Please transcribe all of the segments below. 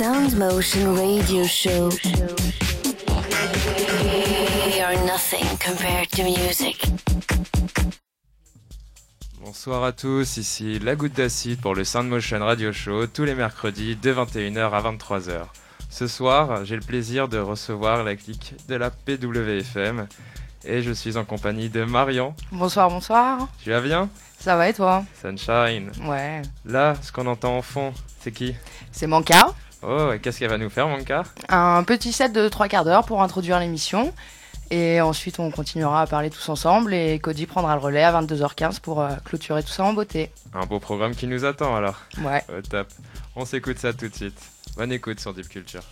Sound Motion Radio Show. We are nothing compared to music. Bonsoir à tous, ici La Goutte d'Acide pour le Sound Motion Radio Show tous les mercredis de 21h à 23h. Ce soir, j'ai le plaisir de recevoir la clique de la PWFM et je suis en compagnie de Marion. Bonsoir, bonsoir. Tu vas bien? Ça va et toi? Sunshine. Ouais. Là, ce qu'on entend en fond, c'est qui? C'est Manka. Oh, et qu'est-ce qu'elle va nous faire, Manka Un petit set de trois quarts d'heure pour introduire l'émission. Et ensuite, on continuera à parler tous ensemble et Cody prendra le relais à 22h15 pour euh, clôturer tout ça en beauté. Un beau programme qui nous attend alors. Ouais. Au top. On s'écoute ça tout de suite. Bonne écoute sur Deep Culture.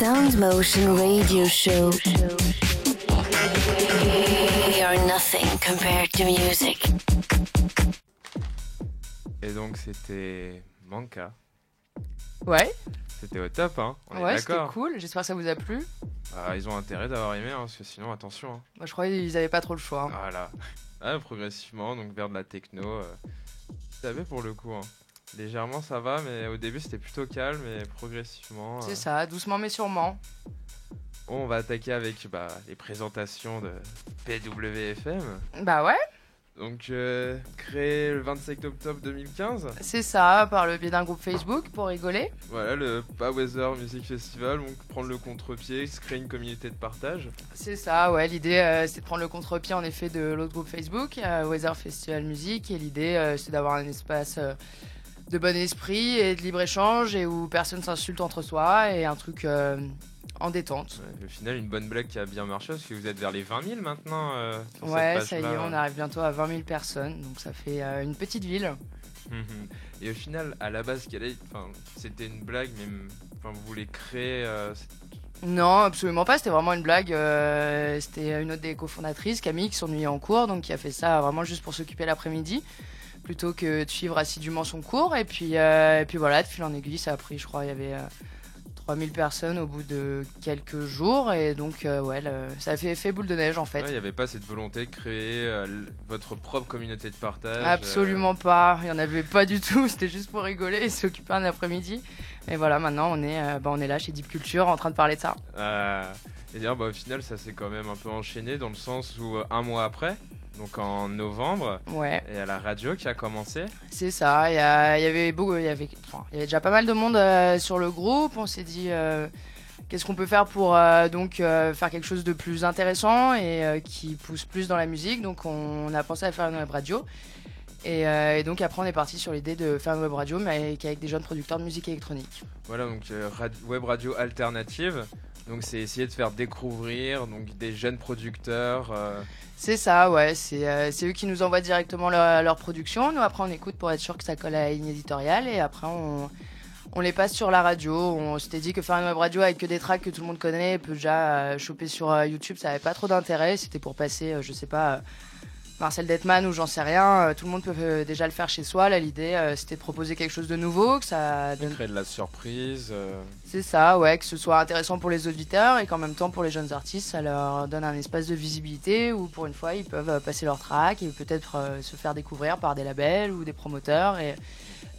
Sound Motion Radio Show. We are nothing compared to music. Et donc c'était Manka. Ouais, C'était au top, hein On ouais, c'était d'accord. cool. J'espère que ça vous a plu. Ah, ils ont intérêt d'avoir aimé, hein, parce que sinon, attention. hein. Moi, je croyais qu'ils avaient pas trop le choix. hein. Voilà. Ah, progressivement, donc vers de la techno. Euh... Ça avait pour le coup. hein. Légèrement, ça va, mais au début, c'était plutôt calme, et progressivement. euh, C'est ça, doucement mais sûrement. On va attaquer avec bah, les présentations de PWFM. Bah ouais, Donc, euh, créé le 27 octobre 2015. c'est ça, par le biais d'un groupe Facebook pour rigoler. Voilà, le Weather Music Festival. Donc, prendre le contre-pied, se créer une communauté de partage. C'est ça, ouais. L'idée, euh, c'est de prendre le contre-pied en effet de l'autre groupe Facebook, euh, Weather Festival Music. Et l'idée, euh, c'est d'avoir un espace euh, de bon esprit et de libre-échange et où personne s'insulte entre soi et un truc euh, en détente. Ouais, au final, une bonne blague qui a bien marché parce que vous êtes vers les 20 000 maintenant. euh, Ouais, ça y est, on arrive bientôt à 20 000 personnes, donc ça fait euh, une petite ville. Mhm. Et au final, à la base, c'était une blague, mais vous voulez créer. Non, absolument pas. C'était vraiment une blague. C'était une autre des cofondatrices, Camille, qui s'ennuyait en cours, donc qui a fait ça vraiment juste pour s'occuper l'après-midi, plutôt que de suivre assidûment son cours. Et puis, euh, et puis voilà, de fil en aiguille, ça a pris, je crois, il y avait euh, 3000 personnes au bout de quelques jours. Et donc, euh, ouais, le- ça a fait effet boule de neige en fait. Ouais, il n'y avait pas cette volonté de créer euh, votre propre communauté de partage. euh, Absolument pas. Il y en avait pas du tout. C'était juste pour rigoler et s'occuper un après-midi. Et voilà, maintenant on est, euh, bah, on est là chez Deep Culture en train de parler de ça. euh, et d'ailleurs, bah, au final, ça s'est quand même un peu enchaîné dans le sens où euh, un mois après, donc en novembre, Ouais. et à la radio qui a commencé. C'est ça, il y, avait beaucoup, il y avait, enfin, y avait déjà pas mal de monde euh, sur le groupe. On s'est dit euh, qu'est-ce qu'on peut faire pour euh, donc faire quelque chose de plus intéressant et qui pousse plus dans la musique. Donc on, a pensé à faire une web radio. Et, euh, et donc après on est parti sur l'idée de faire une web radio mais avec, avec des jeunes producteurs de musique électronique. Voilà, donc euh, rad- web radio alternative. Donc c'est essayer de faire découvrir donc des jeunes producteurs. euh, C'est ça, ouais. C'est euh, c'est eux qui nous envoient directement leur, leur production. Nous, après, on écoute pour être sûr que ça colle à la ligne éditoriale. Et après, on, on les passe sur la radio. On s'était dit que faire une web radio avec que des tracks que tout le monde connaît, peut déjà euh, choper sur YouTube, ça avait pas trop d'intérêt. C'était pour passer, je sais pas, Marcel Detman ou j'en sais rien. Euh, tout le monde peut euh, déjà le faire chez soi. Là, l'idée, euh, c'était de proposer quelque chose de nouveau, que ça donne créer de la surprise. c'est ça, ouais, que ce soit intéressant pour les auditeurs et qu'en même temps pour les jeunes artistes, ça leur donne un espace de visibilité où pour une fois ils peuvent passer leur track et peut-être se faire découvrir par des labels ou des promoteurs. Et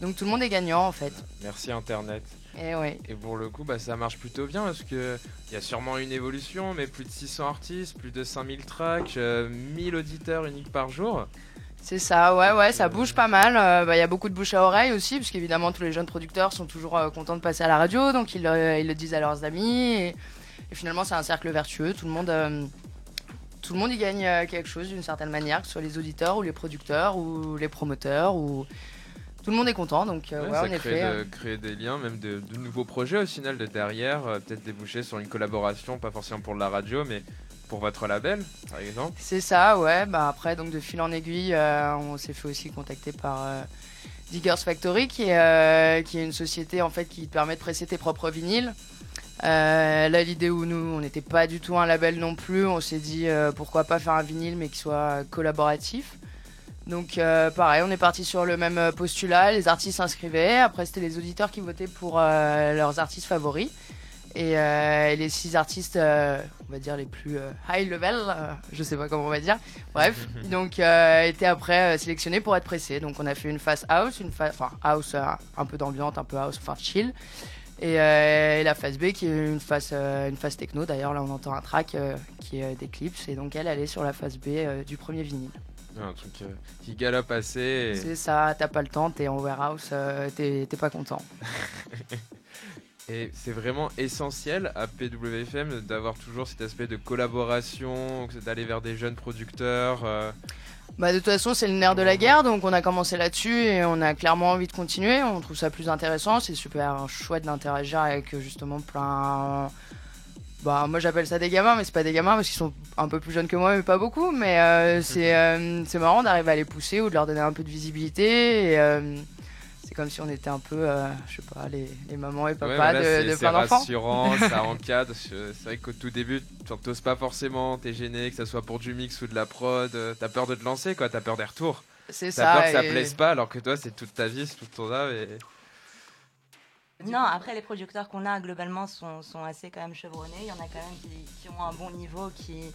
donc tout le monde est gagnant en fait. merci Internet. Et ouais, Et pour le coup, bah, ça marche plutôt bien parce que il y a sûrement une évolution, mais plus de 600 artistes, plus de 5000 tracks, euh, 1000 auditeurs uniques par jour. c'est ça, ouais, ouais, ça bouge pas mal. Euh, bah, Il y a beaucoup de bouche à oreille aussi, parce qu'évidemment tous les jeunes producteurs sont toujours euh, contents de passer à la radio, donc ils, le- ils le disent à leurs amis. Et, et finalement c'est un cercle vertueux, tout le monde. euh, tout le monde y gagne euh, quelque chose d'une certaine manière, que ce soit les auditeurs ou les producteurs ou les promoteurs ou tout le monde est content. Donc euh, Ouais, ouais, ça en crée, effet. euh, de- créer des liens, même de, de nouveaux projets au final de derrière, euh, peut-être déboucher sur une collaboration, pas forcément pour de la radio, mais pour votre label, par exemple. C'est ça, ouais. Bah après, donc de fil en aiguille, on s'est fait aussi contacter par Diggers Factory, qui est, qui est une société en fait qui te permet de presser tes propres vinyles. Là, l'idée où nous, on n'était pas du tout un label non plus, on s'est dit pourquoi pas faire un vinyle mais qui soit collaboratif. Donc euh, pareil, on est parti sur le même euh, postulat, les artistes s'inscrivaient, après c'était les auditeurs qui votaient pour euh, leurs artistes favoris. Et, euh, et les six artistes, on va dire les plus high level, je sais pas comment on va dire, bref, donc étaient après sélectionnés pour être pressés. Donc on a fait une phase house, une phase, enfin house un peu d'ambiance, un peu house, enfin chill. Et, et la phase B qui est une phase, une phase techno. D'ailleurs là on entend un track qui est d'Eclipse et donc elle, est sur la phase B du premier vinyle. Un truc euh, qui galope assez. et- C'est ça, t'as pas le temps, t'es en warehouse, euh, t'es pas content. Et c'est vraiment essentiel à PWFM d'avoir toujours cet aspect de collaboration, d'aller vers des jeunes producteurs. euh, Bah de toute façon c'est le nerf de la guerre donc on a commencé là-dessus et on a clairement envie de continuer, on trouve ça plus intéressant, c'est super chouette d'interagir avec justement plein... Bah moi j'appelle ça des gamins mais c'est pas des gamins parce qu'ils sont un peu plus jeunes que moi mais pas beaucoup mais euh, c'est euh, c'est marrant d'arriver à les pousser ou de leur donner un peu de visibilité et euh, c'est comme si on était un peu, je sais pas, les, les mamans et Ouais, papas voilà, de, c'est- de c'est plein d'enfants. rassurant, ça encadre. C'est vrai qu'au tout début, tu t'oses pas forcément, t'es gêné, que ça soit pour du mix ou de la prod. T'as peur de te lancer, quoi. T'as peur des retours. C'est T'as ça. peur que ça et- plaise pas, alors que toi, c'est toute ta vie, c'est toute ton âme. Et... Non, après les producteurs qu'on a globalement sont, sont assez quand même chevronnés. Il y en a quand même qui, qui ont un bon niveau, qui,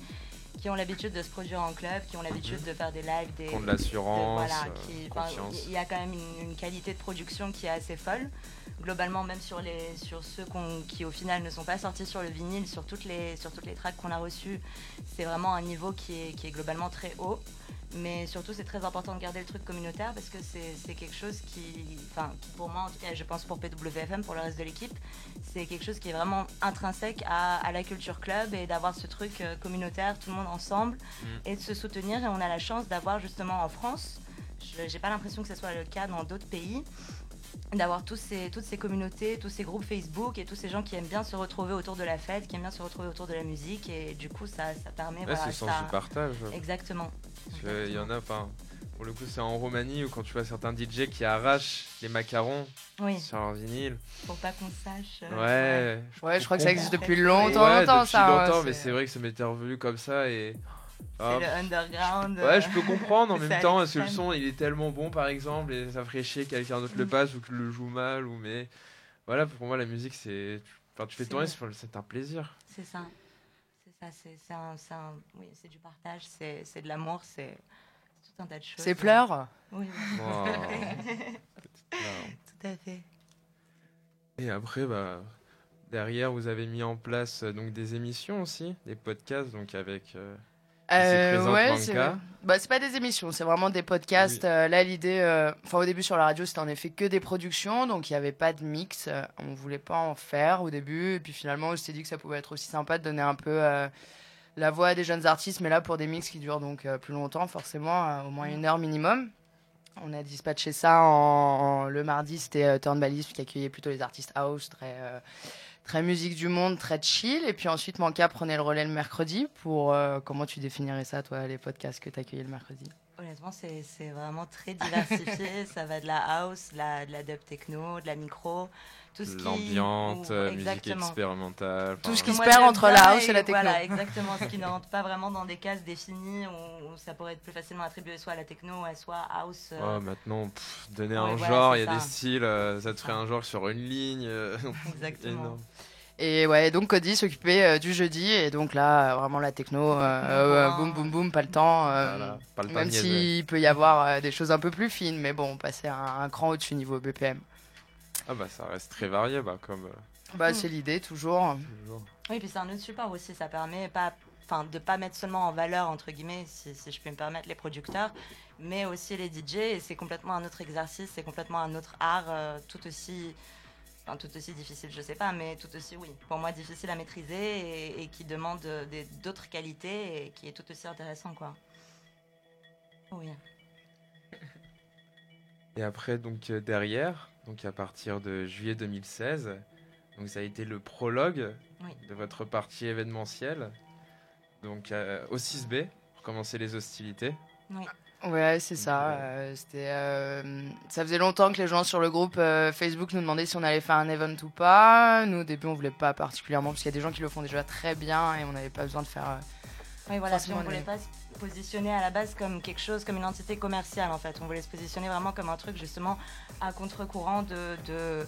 qui ont l'habitude de se produire en club, qui ont l'habitude de faire des lives, des, Qui ont de l'assurance, voilà, euh. Il y a quand même une, une qualité de production qui est assez folle. Globalement, même sur, les, sur ceux qui au final ne sont pas sortis sur le vinyle, sur toutes les, sur toutes les tracks qu'on a reçues, c'est vraiment un niveau qui est, qui est globalement très haut. Mais surtout, c'est très important de garder le truc communautaire parce que c'est quelque chose qui, enfin, qui, pour moi, en tout cas, je pense pour PWFM, pour le reste de l'équipe, c'est quelque chose qui est vraiment intrinsèque à, à la culture club et d'avoir ce truc euh, communautaire, tout le monde ensemble, Mm. et de se soutenir. Et on a la chance d'avoir justement en France, je j'ai pas l'impression que ce soit le cas dans d'autres pays, d'avoir tous ces, toutes ces communautés, tous ces groupes Facebook et tous ces gens qui aiment bien se retrouver autour de la fête, qui aiment bien se retrouver autour de la musique. Et du coup, ça, ça permet. Ouais, voilà, c'est le sens ça- du partage. Exactement. Parce qu'il y en a, enfin, pour le coup, c'est en Roumanie où quand tu vois certains DJ qui arrachent les macarons Oui, sur leur vinyle. pour pas qu'on sache. euh, Ouais. Ouais, je crois que ça existe depuis longtemps, Ouais, longtemps, depuis ça. ouais, longtemps, mais c'est vrai que ça m'était revenu comme ça et. Ah, C'est le underground. Ouais, je peux comprendre en même temps, parce que le son il est tellement bon par exemple, et ça ferait chier que quelqu'un d'autre le Mm. passe ou que le joue mal, ou mais. Voilà, pour moi la musique c'est. Enfin, tu fais C'est- tourner, c'est un plaisir. C'est ça. C'est ça, c'est c'est un, un- oui, c'est du partage, c'est c'est de l'amour, c'est c'est tout un tas de choses. C'est pleurs. Oui, Wow. tout à fait. Et après, bah, derrière, vous avez mis en place euh, donc des émissions aussi, des podcasts, donc avec. euh, Euh, ouais, c'est bah, pas des émissions, c'est vraiment des podcasts. Oui. Euh, là, l'idée, euh, enfin au début sur la radio, c'était en effet que des productions, donc il n'y avait pas de mix. Euh, on voulait pas en faire au début, et puis finalement, on s'est dit que ça pouvait être aussi sympa de donner un peu la voix à des jeunes artistes, mais là pour des mix qui durent donc plus longtemps, forcément, au moins une heure minimum. On a dispatché ça en, en- le mardi, c'était Turn Ballis qui accueillait plutôt les artistes house, très très musique du monde, très chill. Et puis ensuite, Manka prenait le relais le mercredi pour. euh, comment tu définirais ça, toi, les podcasts que tu accueillais le mercredi? Honnêtement, c'est vraiment très diversifié. ça va de la house, la, de la dub techno, de la micro, tout ce qui. l'ambiance, ou- euh, musique expérimentale. Tout ce qui se perd entre la house et la techno. Voilà, exactement. ce qui ne rentre pas vraiment dans des cases définies où, où ça pourrait être plus facilement attribué soit à la techno, soit house. euh, Oh, maintenant, pff, donner Ouais, un voilà, genre, il y a ça. des styles, euh, ça te ferait un genre sur une ligne. euh, Exactement. énorme. Et ouais, donc Cody s'occupait euh, du jeudi, et donc là, vraiment la techno, euh, euh, boum boum boum, pas le temps. euh, Voilà, pas le temps même s'il peut y avoir euh, des choses un peu plus fines, mais bon, passer un, un cran au-dessus niveau BPM. Ah bah ça reste très varié, bah, comme Bah, Mm. c'est l'idée, toujours. toujours. Oui, puis c'est un autre support aussi. Ça permet pas, enfin, de pas mettre seulement en valeur entre guillemets, si, si je peux me permettre, les producteurs, mais aussi les DJ. Et c'est complètement un autre exercice, c'est complètement un autre art, euh, tout aussi, enfin, tout aussi difficile, je sais pas, mais tout aussi, oui, pour moi difficile à maîtriser et, et qui demande d'autres qualités et qui est tout aussi intéressant, quoi. Oui. Et après, donc euh, derrière, donc à partir de juillet 2016, donc ça a été le prologue Oui. de votre partie événementielle, donc euh, au 6B, pour commencer les hostilités. Ouais, c'est ça. Ouais. euh, c'était, euh, ça faisait longtemps que les gens sur le groupe euh, Facebook nous demandaient si on allait faire un event ou pas. Nous, au début, on voulait pas particulièrement, parce qu'il y a des gens qui le font déjà très bien et on n'avait pas besoin de faire. euh, Oui, voilà, puis on voulait pas se positionner à la base comme quelque chose, comme une entité commerciale en fait. On voulait se positionner vraiment comme un truc justement à contre-courant de, de,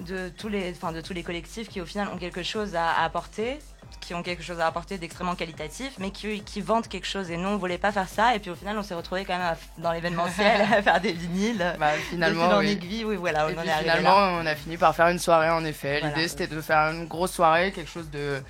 de, tous les, enfin, de tous les collectifs qui au final ont quelque chose à, à apporter, qui ont quelque chose à apporter d'extrêmement qualitatif, mais qui, qui vendent quelque chose. Et nous, on voulait pas faire ça. Et puis au final, on s'est retrouvés quand même à dans l'événementiel à faire des vinyles. bah, finalement, en oui. aiguille, oui, voilà, on Et en puis est arrivé finalement, là. on a fini par faire une soirée en effet. Voilà. L'idée c'était de faire une grosse soirée, quelque chose de,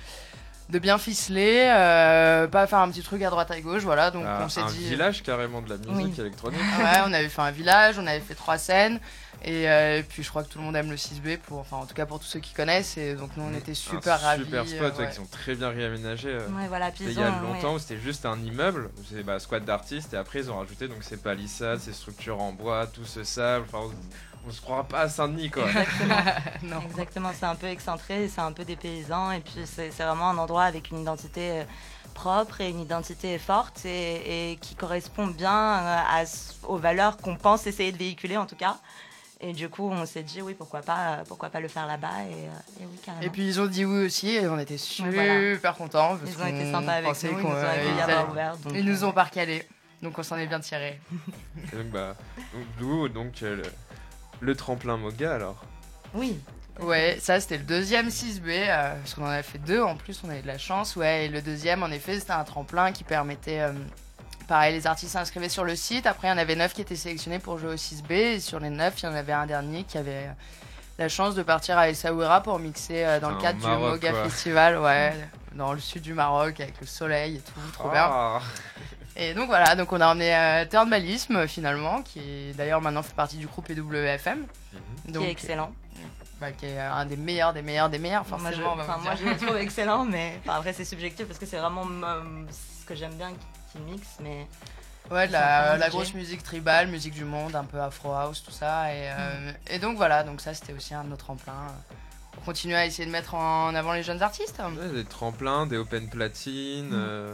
de bien ficelé, euh, pas faire un petit truc à droite à gauche, voilà. Donc Ah, on s'est un dit. village carrément de la musique Oui. électronique. Ouais, on avait fait un village, on avait fait trois scènes. Et, euh, et puis je crois que tout le monde aime le 6B, pour, enfin en tout cas pour tous ceux qui connaissent. Et donc nous on était super un ravis. Super spot, euh, ouais, ouais. qui sont très bien réaménagés. euh. Ouais, voilà, il y a longtemps ouais. où c'était juste un immeuble, où c'est bah, squat d'artistes, et après ils ont rajouté donc ces palissades, ces structures en bois, tout ce sable. Enfin, on, se croira pas à Saint-Denis quoi. non. Exactement, c'est un peu excentré, c'est un peu des paysans, et puis c'est c'est vraiment un endroit avec une identité euh, propre et une identité forte et, et qui correspond bien euh, à, aux valeurs qu'on pense essayer de véhiculer en tout cas. Et du coup, on s'est dit, oui, pourquoi pas, pourquoi pas le faire là-bas. Et, euh, et oui, carrément. Et puis ils ont dit oui aussi et on était super voilà. contents. Parce ils ont été sympas avec nous, ils nous ont accueillis à ils, bras ouverts. donc, ils nous euh, ont pas recalés. Donc on s'en est bien tiré. Et donc, bah, donc, d'où donc euh, le, le tremplin Moga alors Oui. Ouais, ça c'était le deuxième 6B, euh, parce qu'on en a fait deux en plus, on avait de la chance. Ouais, et le deuxième, en effet, c'était un tremplin qui permettait. euh, pareil, les artistes s'inscrivaient sur le site. Après, il y en avait neuf qui étaient sélectionnés pour jouer au 6B. Et sur les neuf, il y en avait un dernier qui avait euh, la chance de partir à Essaouira pour mixer euh, dans le Au cadre Maroc, du Moga quoi. Festival, ouais, dans le sud du Maroc avec le soleil et tout, trop bien. Et donc voilà, donc on a emmené euh, Turnmalisme finalement, qui d'ailleurs maintenant fait partie du groupe EWFM. Mhm. Donc, qui est excellent. bah, qui est un des meilleurs, des meilleurs, des meilleurs, Moi, je, forcément. on va enfin, moi, je le trouve excellent, mais enfin, après, c'est subjectif parce que c'est vraiment euh, ce que j'aime bien qui mixe. Mais Ouais, la, la grosse musique tribale, musique du monde, un peu afro house, tout ça. Et, euh, et donc voilà, donc ça c'était aussi un de nos tremplins. euh, Pour continuer à essayer de mettre en avant les jeunes artistes. Ouais, des tremplins, des open platines. euh,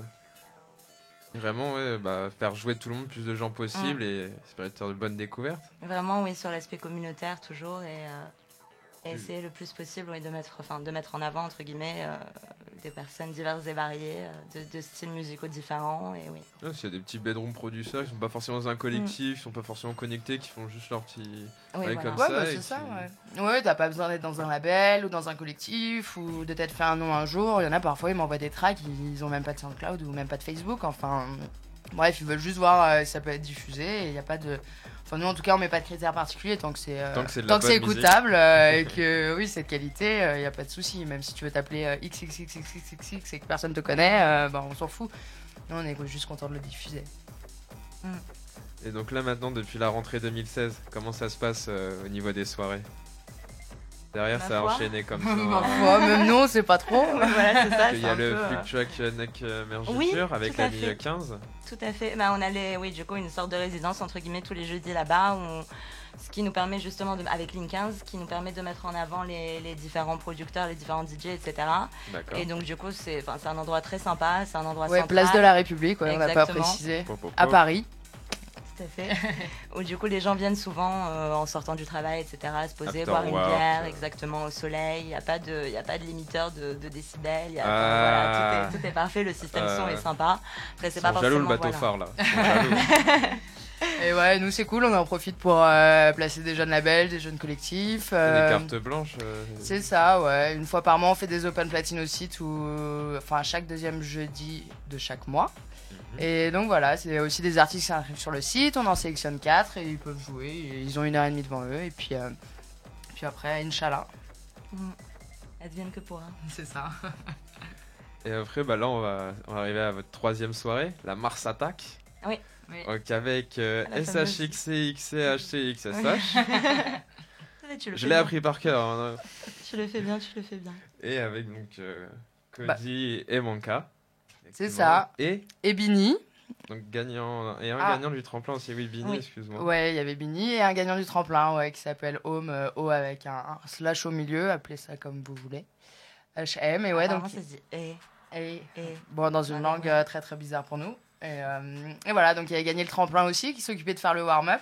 Vraiment, ouais, bah, faire jouer tout le monde, plus de gens possible et ça peut être de bonnes découvertes. vraiment, oui, sur l'aspect communautaire toujours et, euh, et essayer le plus possible oui, de, mettre, enfin, de mettre en avant, entre guillemets, euh, des personnes diverses et variées, euh, de, de styles musicaux différents. Et oui. Ouais, S'il y a des petits bedroom producers qui sont pas forcément dans un collectif, qui sont pas forcément connectés, qui font juste leur petit. Oui, Ouais, voilà. comme Ouais, ça, bah, c'est ça, qui- ouais. Ouais, t'as pas besoin d'être dans un label ou dans un collectif ou de t'être fait un nom un jour. Il y en a parfois, ils m'envoient des tracks, ils ont même pas de SoundCloud ou même pas de Facebook. Enfin, bref, ils veulent juste voir euh, si ça peut être diffusé et il y a pas de. Enfin, nous en tout cas, on met pas de critères particuliers tant que c'est euh, Tant que c'est écoutable euh, et que oui, c'est de qualité, il y a pas de souci. Même si tu veux t'appeler euh, XXXXXX et que personne te connaît, euh, bah, on s'en fout. Nous, on est juste content de le diffuser. Et donc là maintenant, depuis la rentrée 2016, comment ça se passe euh, au niveau des soirées? Derrière, Ma ça a foi. enchaîné comme ça. Ma foi, même nous, on sait pas trop. Oui, voilà, c'est ça. Il y c'est a le peu, euh, Fluctuac Neck euh, Mergiture Oui, avec la ligne 15. Tout à fait. Bah, on allait, oui, du coup, une sorte de résidence entre guillemets tous les jeudis là-bas, où on- ce qui nous permet justement, de, avec Link 15, qui nous permet de mettre en avant les, les différents producteurs, les différents DJ, etc. Et donc, du coup, c'est, enfin, c'est un endroit très sympa, c'est un endroit Ouais, central. place de la République, ouais, on n'a pas précisé. À. Paris. À fait. où du coup, les gens viennent souvent euh, en sortant du travail, etc., se poser, After boire une bière, euh. exactement au soleil. Il n'y a pas de, il y a pas de limiteur de, de décibels. il Y a, Ah. voilà, tout, est, tout est parfait. Le système son Euh. est sympa. Après, c'est pas jaloux le bateau voilà. phare là. Et ouais, nous c'est cool, on en profite pour euh, placer des jeunes labels, des jeunes collectifs. Euh, Des cartes blanches. euh, C'est ça, ouais. Une fois par mois, on fait des open platine au site, ou enfin chaque deuxième jeudi de chaque mois. mhm. Et donc voilà, c'est aussi des artistes qui s'inscrivent sur le site, on en sélectionne quatre et ils peuvent jouer. ils ont une heure et demie devant eux, et puis, euh, puis après, Inch'Allah. Mm. Advienne que pourra. C'est ça. Et après, bah là, on va, on va arriver à votre troisième soirée, la Mars Attack. Oui. Oui. Donc avec euh, La fameuse. SHXC, XC, HC, XSH. Tu le Je l'ai appris par cœur. hein. Tu le fais bien, tu le fais bien. Et avec donc euh, Bah. Cody et Manka. C'est ça. Et Et Bini, donc gagnant et un Ah. gagnant du tremplin aussi. Oui, Bini, Oui. excuse-moi. ouais, il y avait Bini et un gagnant du tremplin, ouais, qui s'appelle Home, euh, O avec un, un slash au milieu, appelez ça comme vous voulez. HM, et ouais, donc. Apparemment, ça se dit. Eh, Et eh. Bon, dans une langue ouais. euh, très très bizarre pour nous. Et, euh, et voilà, donc il avait gagné le tremplin aussi, qui s'occupait de faire le warm-up.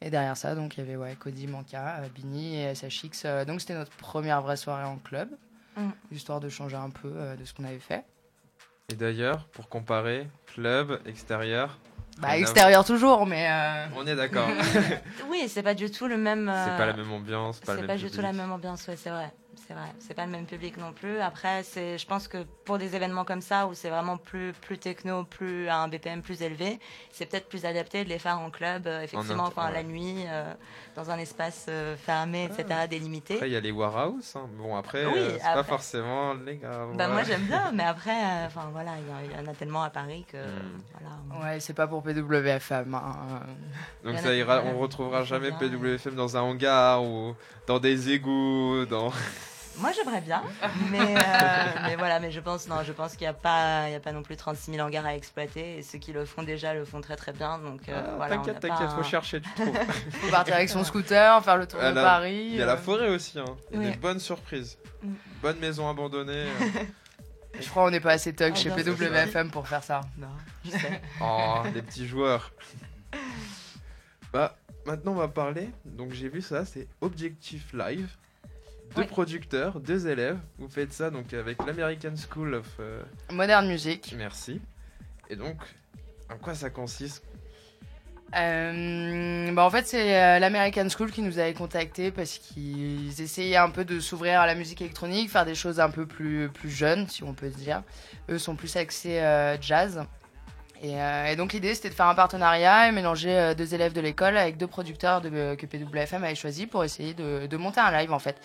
Et derrière ça, donc il y avait ouais, Cody, Manka, euh, Bini et SHX. euh, donc c'était notre première vraie soirée en club, Mm. histoire de changer un peu euh, de ce qu'on avait fait. Et d'ailleurs, pour comparer, club, extérieur, Bah, extérieur toujours, mais. euh, on est d'accord. Oui, c'est pas du tout le même. c'est pas la même ambiance, pas le C'est même pas du tout la même ambiance, ouais, c'est vrai. C'est vrai. C'est pas le même public non plus. Après, c'est, je pense que pour des événements comme ça, où c'est vraiment plus, plus techno, plus à un BPM plus élevé, c'est peut-être plus adapté de les faire en club, euh, effectivement, enfin, ouais. la nuit, euh, dans un espace euh, fermé, etc., délimité. Après, il y a les warehouse. hein. Bon, après, Oui, euh, c'est pas forcément les gars. Bah, moi, j'aime bien, mais après, euh, enfin, voilà, il y en- il y, en a tellement à Paris que, Mm. voilà. Ouais, c'est pas pour PWFM. hein. Donc ça ira, on retrouvera jamais bien, PWFM dans un hangar ou dans des égouts, dans. Moi, j'aimerais bien, mais, euh, mais voilà, mais je pense, non, je pense qu'il n'y a pas, il y a pas non plus 36 000 hangars à exploiter, et ceux qui le font déjà le font très très bien, donc euh, Ah, voilà. on t'inquiète, n'a pas t'inquiète, un- faut chercher, tu trouves. Faut partir avec son scooter, faire le tour Ah, de là, Paris. Il y a la euh. forêt aussi, hein. Il y a Oui. des bonnes surprises. Mm. Bonne maison abandonnée. euh. Je crois qu'on n'est pas assez thug Ah, chez non, PWFM pour faire ça. Non, je sais. Oh, les petits joueurs. Bah, maintenant on va parler. Donc j'ai vu ça, c'est Objectif Live. Deux producteurs, deux élèves. Vous faites ça donc avec l'American School of. euh, Modern Music. Merci. Et donc, en quoi ça consiste? Euh, bah en fait, c'est euh, l'American School qui nous avait contactés parce qu'ils essayaient un peu de s'ouvrir à la musique électronique, faire des choses un peu plus, plus jeunes, si on peut dire. Eux sont plus axés euh, jazz. Et, euh, et donc l'idée, c'était de faire un partenariat et mélanger euh, deux élèves de l'école avec deux producteurs de, que PWFM avait choisi pour essayer de, de monter un live en fait.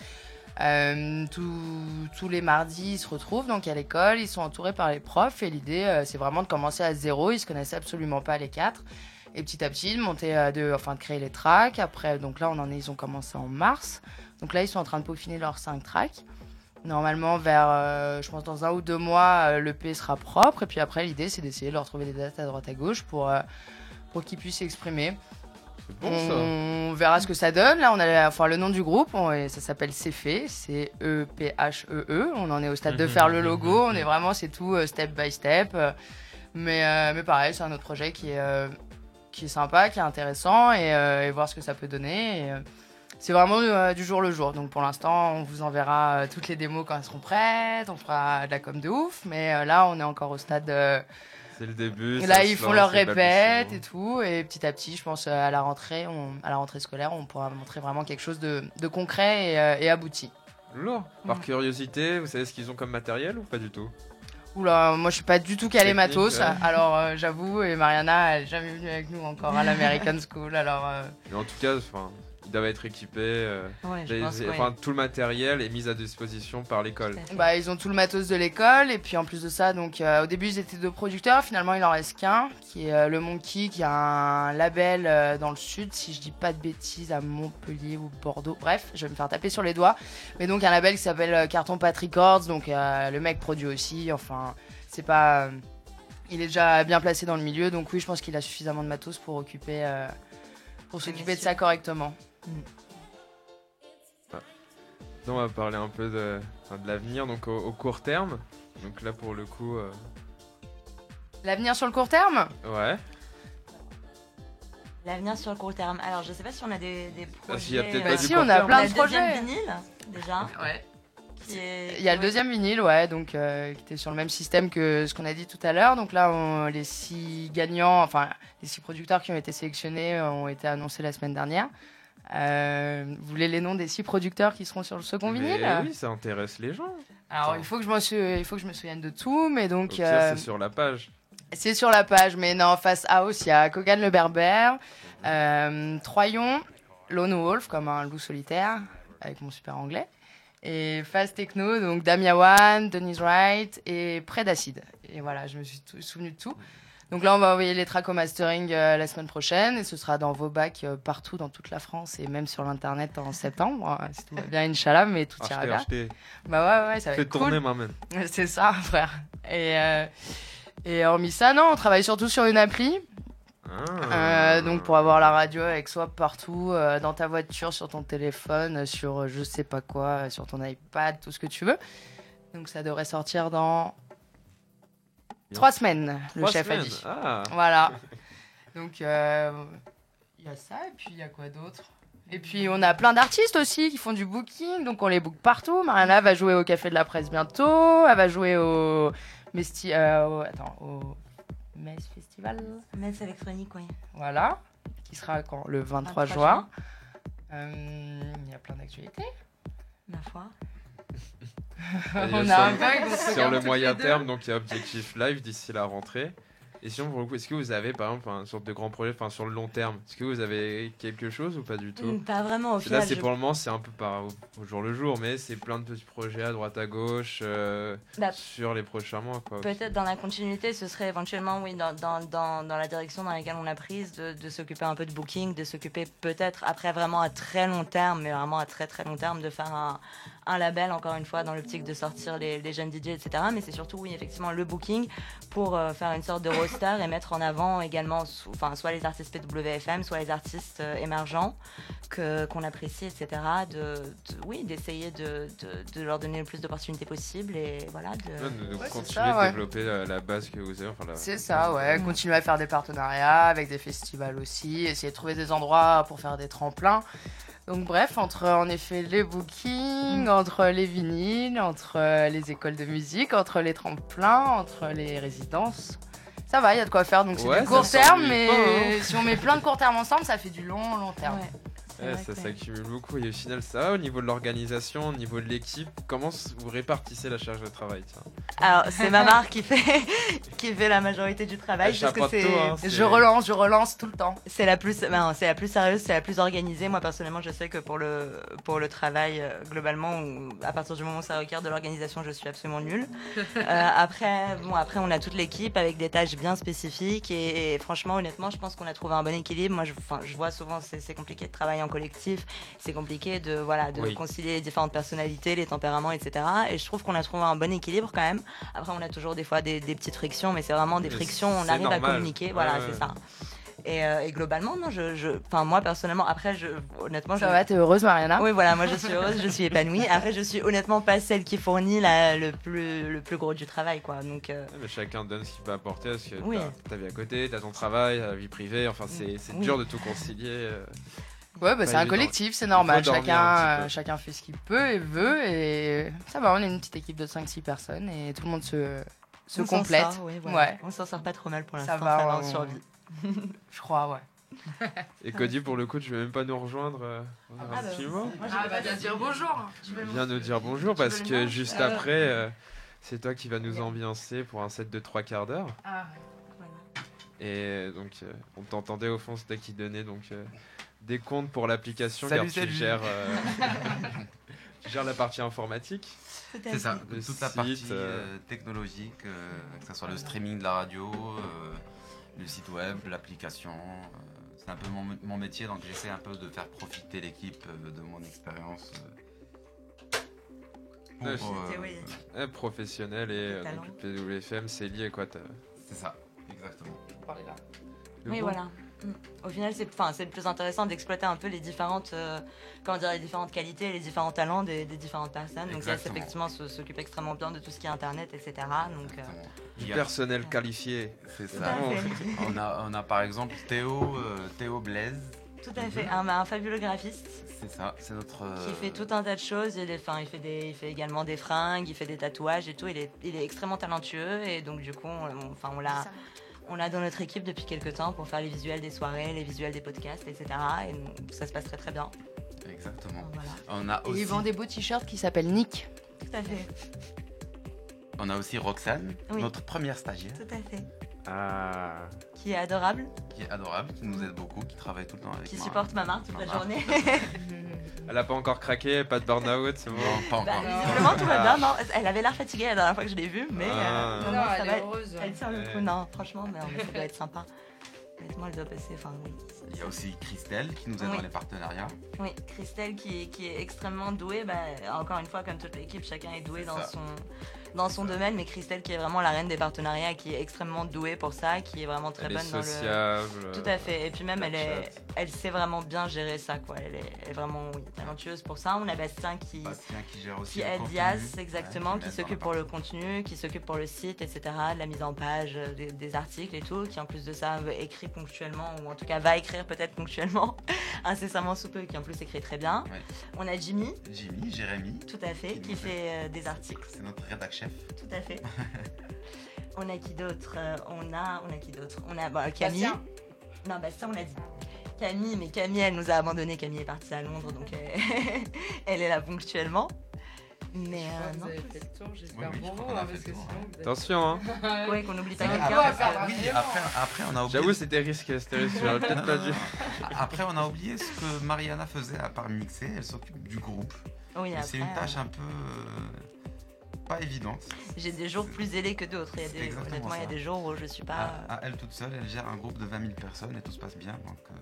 Euh, tous- les mardis, ils se retrouvent donc à l'école, ils sont entourés par les profs et l'idée, euh, c'est vraiment de commencer à zéro. Ils se connaissaient absolument pas les quatre et petit à petit de monter, euh, de, enfin de créer les tracks. Après, donc là, on en est, ils ont commencé en mars. Donc là, ils sont en train de peaufiner leurs cinq tracks. Normalement, vers, euh, je pense, dans un ou deux mois, euh, l'EP sera propre. Et puis après, l'idée, c'est d'essayer de leur trouver des dates à droite à gauche pour, euh, pour qu'ils puissent s'exprimer. Bon ça On verra ce que ça donne. Là, on a enfin, le nom du groupe, on- et ça s'appelle CFE, c'est E-P-H-E-E. E On en est au stade de faire le logo. On est vraiment, c'est tout euh, step by step. Euh, Mais, euh, mais pareil, c'est un autre projet qui est, euh, qui est sympa, qui est intéressant, et, et voir ce que ça peut donner. C'est vraiment du jour le jour. Donc pour l'instant, on vous enverra toutes les démos quand elles seront prêtes. On fera de la com de ouf. Mais là, on est encore au stade. C'est le début. et là, ils font répètes balbutiement. et tout. Et petit à petit, je pense, euh, à la rentrée, on, à la rentrée scolaire, on pourra montrer vraiment quelque chose de, de concret et, euh, et abouti. Par Mm. curiosité, vous savez ce qu'ils ont comme matériel ou pas du tout? Oula, moi, je suis pas du tout Technique, matos. ouais. Alors, euh, j'avoue, et Mariana, elle est jamais venue avec nous encore à l'American School. Alors, euh, Mais en tout cas, enfin, ils doivent être équipés. euh, Ouais, je les- pense, ouais. enfin, tout le matériel est mis à disposition par l'école. Bah, ils ont tout le matos de l'école. Et puis, en plus de ça, donc, euh, au début, ils étaient deux producteurs. Finalement, il en reste qu'un, qui est euh, le Monkey, qui a un label euh, dans le sud, si je dis pas de bêtises, à Montpellier ou Bordeaux. Bref, je vais me faire taper sur les doigts. Mais donc, un label qui s'appelle euh, Carton Pat Records. Donc, euh, le mec produit aussi. Enfin, c'est pas. euh, il est déjà bien placé dans le milieu. Donc, oui, je pense qu'il a suffisamment de matos pour occuper. euh, pour s'occuper de ça correctement. Donc, on va parler un peu de, l'avenir, donc au, au court terme. Donc là, pour le coup, euh, L'avenir sur le court terme? Ouais. L'avenir sur le court terme. Alors, je sais pas si on a des, des projets. Parce qu'il y a peut-être Bah pas si, du on a plein le de deuxième projets. vinyle, déjà. Ouais. est- Il y a le deuxième vinyle, ouais, donc euh, qui était sur le même système que ce qu'on a dit tout à l'heure. Donc là, on- les six gagnants, enfin les six producteurs qui ont été sélectionnés euh, ont été annoncés la semaine dernière. Euh, vous voulez les noms des six producteurs qui seront sur le second Mais vinyle? oui, ça intéresse les gens. Alors il faut que je m'en sou- il faut que je me souvienne de tout, mais donc euh, c'est sur la page. c'est sur la page. Mais non, face house, il y a Kogan le Berbère, euh, Troyon, Lone Wolf comme un loup solitaire avec mon super anglais. Et Fast Techno, donc Damia One, Denise Wright et Predacid. Et voilà, je me suis souvenu de tout. Donc là, on va envoyer les tracks au mastering euh, la semaine prochaine et ce sera dans vos bacs euh, partout dans toute la France et même sur l'internet en septembre. Euh, Si tout va bien, Inch'Allah, mais tout ira bien. achetez. Bah ouais, ouais, ça va Fais être cool. tourner, maman. C'est ça, frère. Et, euh, et hormis ça, non, on travaille surtout sur une appli. Ah. Euh, donc pour avoir la radio avec soi partout, dans ta voiture, sur ton téléphone, sur je sais pas quoi, sur ton iPad, tout ce que tu veux. Donc ça devrait sortir dans trois semaines, le chef a dit. Ah. Voilà. Donc euh, il y a ça et puis il y a quoi d'autre? Et puis on a plein d'artistes aussi qui font du booking, donc on les book partout. Mariana va jouer au Café de la Presse bientôt, elle va jouer au Mesti, euh, au, attends, au Metz Festival, Metz électronique, oui. voilà, qui sera quand? Le 23 juin. Euh, Il y a plein d'actualités. Ma foi. On sur- a un bug. Sur le moyen terme, donc il y a Objectif Live d'ici la rentrée. Et sinon, pour le coup, est-ce que vous avez par exemple une sorte de grand projet, enfin sur le long terme, est-ce que vous avez quelque chose ou pas du tout? Pas vraiment, au que Là, final. c'est je- pour le moment, c'est un peu par, au jour le jour, mais c'est plein de petits projets à droite à gauche euh, Bah, sur les prochains mois. Peut-être dans la continuité, ce serait éventuellement, oui, dans, dans, dans, dans la direction dans laquelle on a prise, de, de s'occuper un peu de booking, de s'occuper peut-être après vraiment à très long terme, mais vraiment à très très long terme, de faire un, un label, encore une fois, dans l'optique de sortir les, les jeunes DJ, etc. Mais c'est surtout, oui, effectivement, le booking pour euh, faire une sorte de roster et mettre en avant également enfin, soit les artistes PWFM, soit les artistes euh, émergents que- qu'on apprécie, etc. De, de- oui, d'essayer de, de- de leur donner le plus d'opportunités possible et voilà. De... Ouais, de, de Ouais, c'est continuer ça, de ouais. développer la, la base que vous avez. Enfin, la- C'est ça, ouais. Continuer à faire des partenariats avec des festivals aussi, essayer de trouver des endroits pour faire des tremplins. Donc bref, entre en effet les bookings, entre les vinyles, entre euh, les écoles de musique, entre les tremplins, entre les résidences. Ça va, il y a de quoi faire. Donc c'est Ouais, du court terme, mais pas, hein. si on met plein de court terme ensemble, ça fait du long, long terme. Ouais, Ouais, ça s'accumule beaucoup. Et au final, ça va au niveau de l'organisation, au niveau de l'équipe. Comment vous répartissez la charge de travail tiens Alors, c'est ma marque qui fait, qui fait la majorité du travail. Elle parce que c'est- hein. C'est- Je relance, je relance tout le temps. C'est la plus, ben, c'est la plus sérieuse, c'est la plus organisée. Moi personnellement, je sais que pour le pour le travail euh, globalement, où, à partir du moment où ça requiert de l'organisation, je suis absolument nulle. Euh, après, bon, après on a toute l'équipe avec des tâches bien spécifiques et, et franchement, honnêtement, je pense qu'on a trouvé un bon équilibre. Moi, je, enfin, je vois souvent c'est c'est compliqué de travailler en collectif, c'est compliqué de voilà de Oui. concilier les différentes personnalités, les tempéraments, etc. Et je trouve qu'on a trouvé un bon équilibre quand même. Après, on a toujours des fois des, des petites frictions, mais c'est vraiment des frictions. On arrive à communiquer, voilà, c'est ça. Et, euh, et globalement, non, je, je, enfin moi personnellement, après, je, honnêtement, Ça je, va, t'es heureuse, Mariana? Oui, voilà, moi je suis heureuse, je suis épanouie. Après, je suis honnêtement pas celle qui fournit la, le plus, le plus gros du travail, quoi. Donc, euh, mais chacun donne ce qu'il peut apporter parce que Oui. t'as ta vie à côté, t'as ton travail, ta vie privée. Enfin, c'est c'est Oui. dur de tout concilier. euh. Ouais, bah, Pas c'est un collectif, c'est normal. Chacun, euh, chacun fait ce qu'il peut et veut. Et ça va, on est une petite équipe de 5-6 personnes et tout le monde se, se on s'en complète. sort, oui, voilà. Ouais. On s'en sort pas trop mal pour Ça l'instant, va, ça va, on- on survit. Je crois, ouais. Et Cody, pour le coup, tu veux même pas nous rejoindre euh, Ah, un bah, moi, Ah, bah, bien dire bonjour. Viens nous dire bonjour parce que juste Euh, après, euh, c'est toi qui vas nous ambiancer pour un set de trois quarts d'heure. Ah, Et donc, euh, on t'entendait au fond, c'était qui donnait donc euh, des comptes pour l'application Salut, car tu salut. gères, euh, tu gères la partie informatique. C'est ça, Le toute la partie euh, euh, technologique, euh, que ce soit le streaming de la radio, euh, le site web, l'application. euh, c'est un peu mon, mon métier, donc j'essaie un peu de faire profiter l'équipe euh, de mon expérience. euh, euh, euh, professionnel et euh, donc, le PWFM, c'est lié quoi. C'est ça, exactement. le Oui, bon- voilà. Au final, c'est enfin, c'est le plus intéressant d'exploiter un peu les différentes, euh, comment dire, les différentes qualités, les différents talents des, des différentes personnes. Donc, Exactement. effectivement, s'occupe extrêmement bien de tout ce qui est Internet, etc. Donc, euh. Du personnel qualifié. C'est tout ça. à fait. On a, on a par exemple Théo, euh, Théo Blaise. Tout à fait. Un, un fabuleux graphiste C'est ça, c'est notre. qui euh, fait tout un tas de choses. Il, est- il, fait des, il fait également des fringues, il fait des tatouages et tout. Il est, il est extrêmement talentueux et donc du coup, on, on l'a, on l'a dans notre équipe depuis quelques temps pour faire les visuels des soirées, les visuels des podcasts, etc. Et donc, ça se passe très très bien. Exactement. Voilà. On a Et aussi, ils vendent des beaux t-shirts qui s'appellent Nick. Tout à fait. on a aussi Roxane, Oui. notre première stagiaire, Tout à fait. Ah, Qui est adorable, qui est adorable, qui nous aide beaucoup, qui travaille tout le temps avec qui moi. supporte ma marque toute la journée. elle a pas encore craqué, pas de burn-out, c'est bon. Non, pas Bah, encore. visiblement, tout va bien. Non, elle avait l'air fatiguée la dernière fois que je l'ai vue, mais Ah. euh, non, non, ça va. heureuse. Elle tient le coup, non, franchement, mais, mais ça doit être sympa. Honnêtement, elle doit passer. Enfin, oui. Il y a aussi Christelle qui nous aide Oui. dans les partenariats. Oui, Christelle qui est, qui est extrêmement douée. Bah, encore une fois, comme toute l'équipe, chacun est doué dans ça. son, dans son domaine. Mais Christelle qui est vraiment la reine des partenariats, qui est extrêmement douée pour ça, qui est vraiment très Elle est bonne dans le. Tout à fait. Et puis même, elle, est, elle sait vraiment bien gérer ça. Quoi. Elle, est, elle est vraiment oui, talentueuse pour ça. On a Bastien qui, Bastien qui gère aussi qui aide contenu. Ouais, exactement, qui qui s'occupe pour le contenu, qui s'occupe pour le site, etc., de la mise en page euh, des, des articles et tout, qui en plus de ça euh, écrit ponctuellement, ou en tout cas va écrire peut-être ponctuellement, incessamment sous peu, qui en plus écrit très bien. Ouais. On a Jimmy, Jimmy, Jérémy, tout à fait, Qui qui nous fait euh, des articles, c'est notre rédac chef. tout à fait. on a qui d'autre Euh, On a, on a qui d'autre? On a bah, Camille. Bastien. Non, bah ça on l'a dit. Camille, mais Camille, elle nous a abandonné. Camille est partie à Londres, donc elle, elle est là ponctuellement. Mais euh, non. fait le tour, j'espère Oui, oui, pour je crois vous, qu'on a hein, fait parce le que tour, sinon, Attention, hein. Oui, qu'on n'oublie pas quelqu'un. oui, après, après, on a oublié. J'avoue, c'était risqué, c'était risqué. J'aurais peut-être pas dû. Après, on a oublié ce que Mariana faisait à part mixer. Elle s'occupe du groupe. Oui, C'est une tâche un peu euh, pas évidente. J'ai des jours plus zélés que d'autres. Il y a C'est des, exactement honnêtement, il y a des jours où je suis À, pas. à elle toute seule, elle gère un groupe de 20 000 personnes et tout se passe bien. Donc, euh,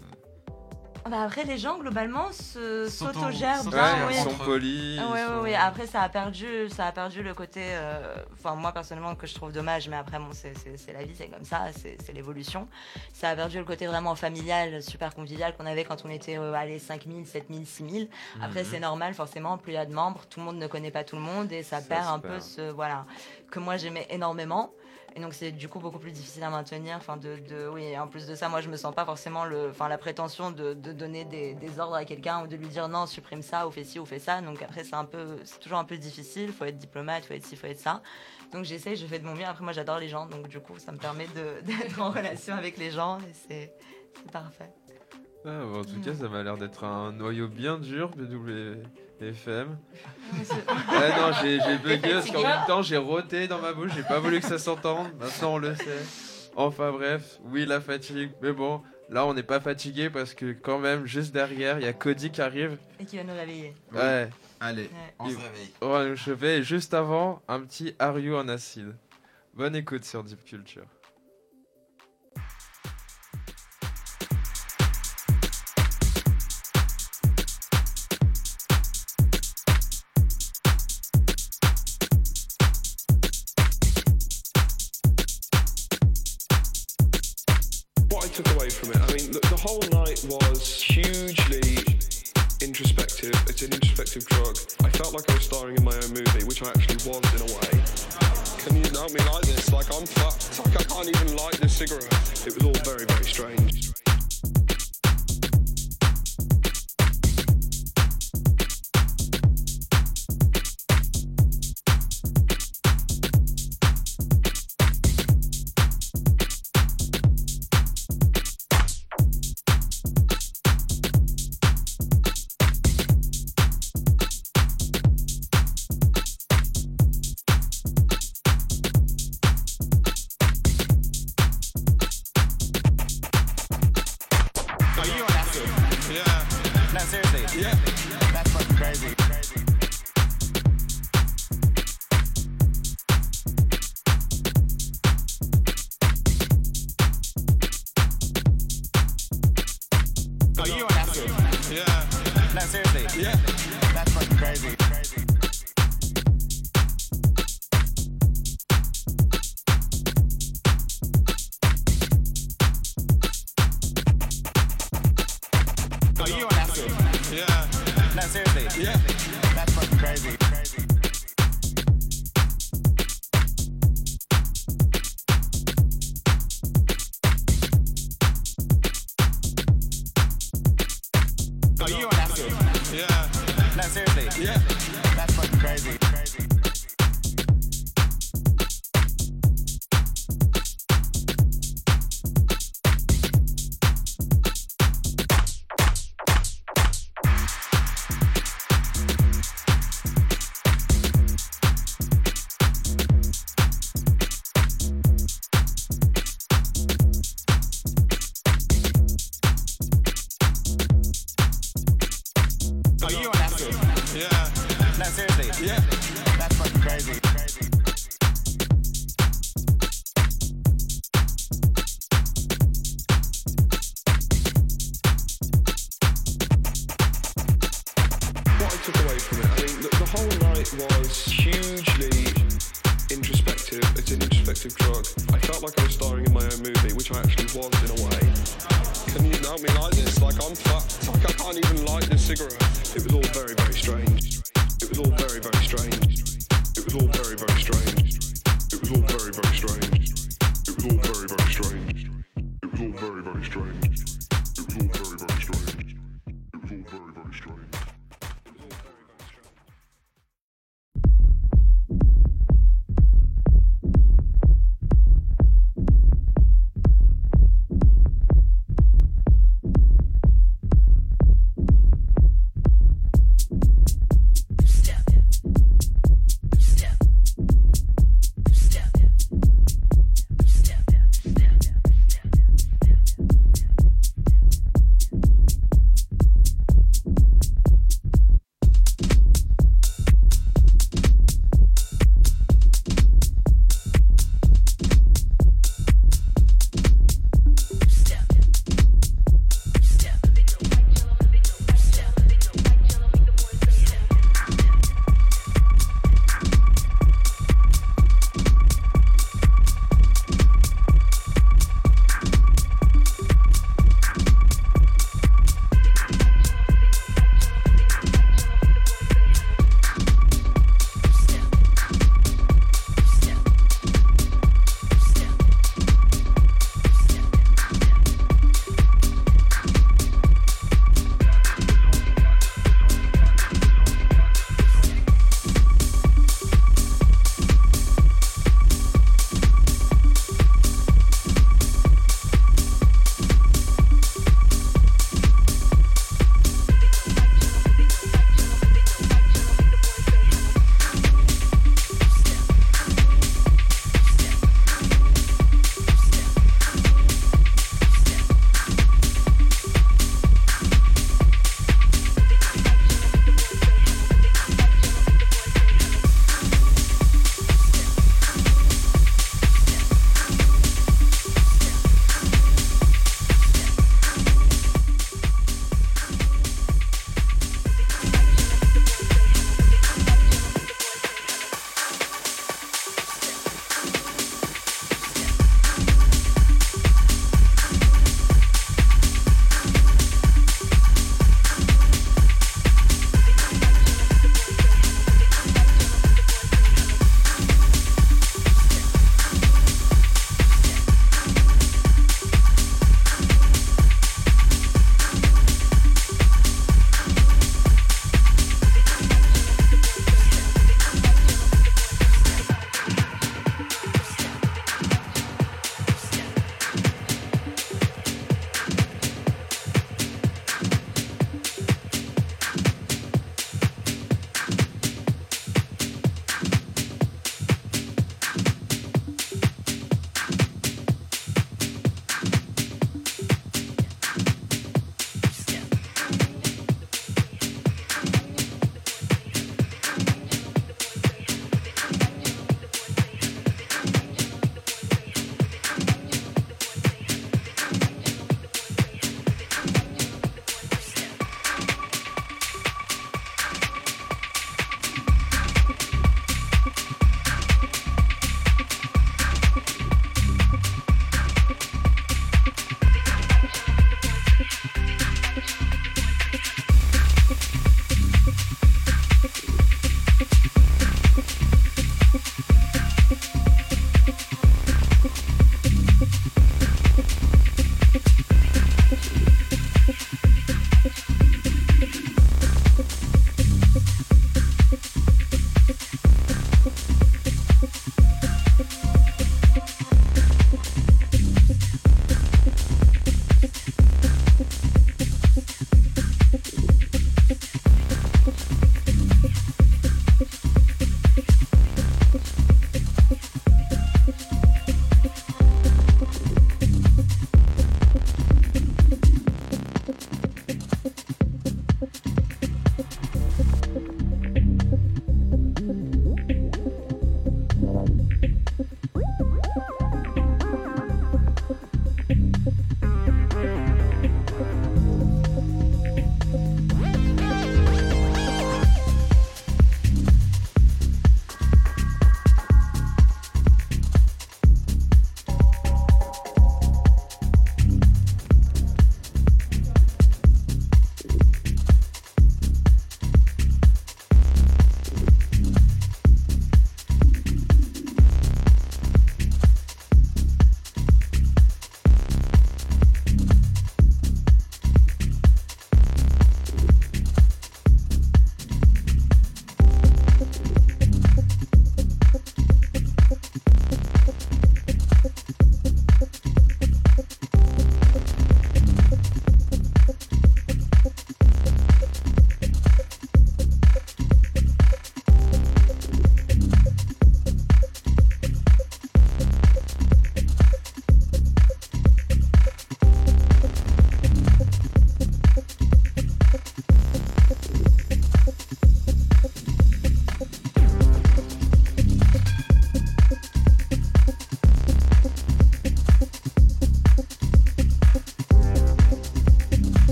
Bah après, les gens, globalement, se- S'auto- s'autogèrent bien. Ouais, sont polis. Ah ouais, sont- ouais, ouais. Après, ça a perdu, ça a perdu le côté. euh, Enfin, moi personnellement, que je trouve dommage, mais après, bon, c'est- c'est c'est la vie, c'est comme ça, c'est c'est l'évolution. Ça a perdu le côté vraiment familial, super convivial qu'on avait quand on était, euh, allez, 5000, 7000, 6000. Après, Mhm. c'est normal, forcément, plus il y a de membres, tout le monde ne connaît pas tout le monde et ça, Ça perd un perd. peu ce. Voilà. Que moi, j'aimais énormément. Et donc c'est du coup beaucoup plus difficile à maintenir. Enfin de, de oui. En plus de ça, moi je me sens pas forcément la prétention de, donner des, des ordres à quelqu'un ou de lui dire non supprime ça ou fais ci ou fais ça. Donc après c'est un peu, c'est toujours un peu difficile. Faut être diplomate, faut être ci, faut être ça. Donc j'essaye, je fais de mon mieux. Après moi j'adore les gens, donc du coup ça me permet d'être en relation avec les gens et c'est parfait. Ah, bah, en tout cas, ça m'a l'air d'être un noyau bien dur, BWFM. Ouais, non, j'ai j'ai bugué parce qu'en même temps, j'ai roté dans ma bouche, j'ai pas voulu que ça s'entende. Maintenant, on le sait. Enfin, bref, oui, la fatigue. Mais bon, là, on n'est pas fatigué parce que, quand même, juste derrière, il y a Cody qui arrive. Et qui va nous réveiller. Oui. Ouais, Allez, Ouais. on se réveille. on va nous chauffer. Et juste avant, un petit Are You en acide. Bonne écoute sur Deep Culture.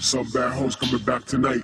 Some bad hoes coming back tonight.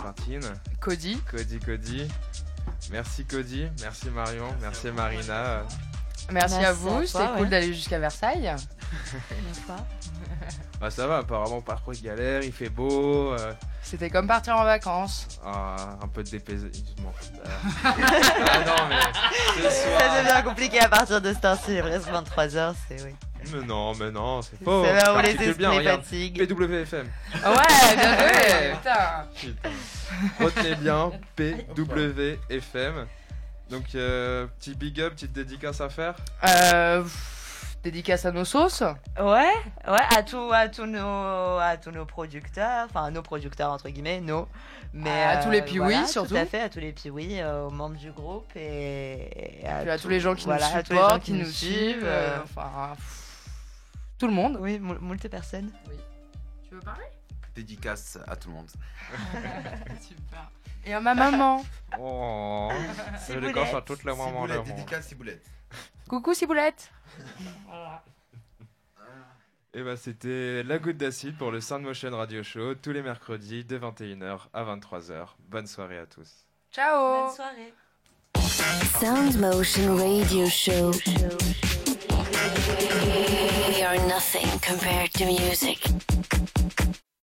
Au platine. Cody. Cody, Cody. Merci Cody, merci Marion, merci Marina. Merci, Merci à vous, c'était ouais. cool d'aller jusqu'à Versailles. Bah ça va, apparemment parcours il galère, il fait beau, euh, C'était comme partir en vacances. ah, un peu de dépaysement. ah non mais ce soir. Ça devient compliqué à partir de ce temps-ci, il reste 23h, c'est oui. Mais non, mais non, c'est faux. C'est là où les esprits fatiguent. PWFM. Ah ouais, bien joué, putain. Putain. Retenez bien PWFM. Donc euh, petit big up, petite dédicace à faire. Euh, pff, dédicace à nos sauces. Ouais, ouais, à tous, à tous nos, à tous nos producteurs, enfin nos producteurs entre guillemets, nos, mais À tous les euh, piouis, voilà, surtout. Tout à fait, à tous les piouis, euh, aux membres du groupe et, et Puis à tous les gens qui voilà, nous à tous les gens supportent, qui nous suivent. enfin, pff, tout le monde. oui, moult personnes. Tu veux parler? Dédicace à tout le monde. Super. Et à ma maman. Oh, Ciboulette. dédicace à toutes les mamans Ciboulette, dédicace Ciboulette. Coucou Ciboulette. Et bah c'était La Goutte d'Acide pour le Sound Motion Radio Show tous les mercredis de 21h à 23h. Bonne soirée à tous. Ciao. Bonne soirée. Sound Motion Radio Show. We are nothing compared to music.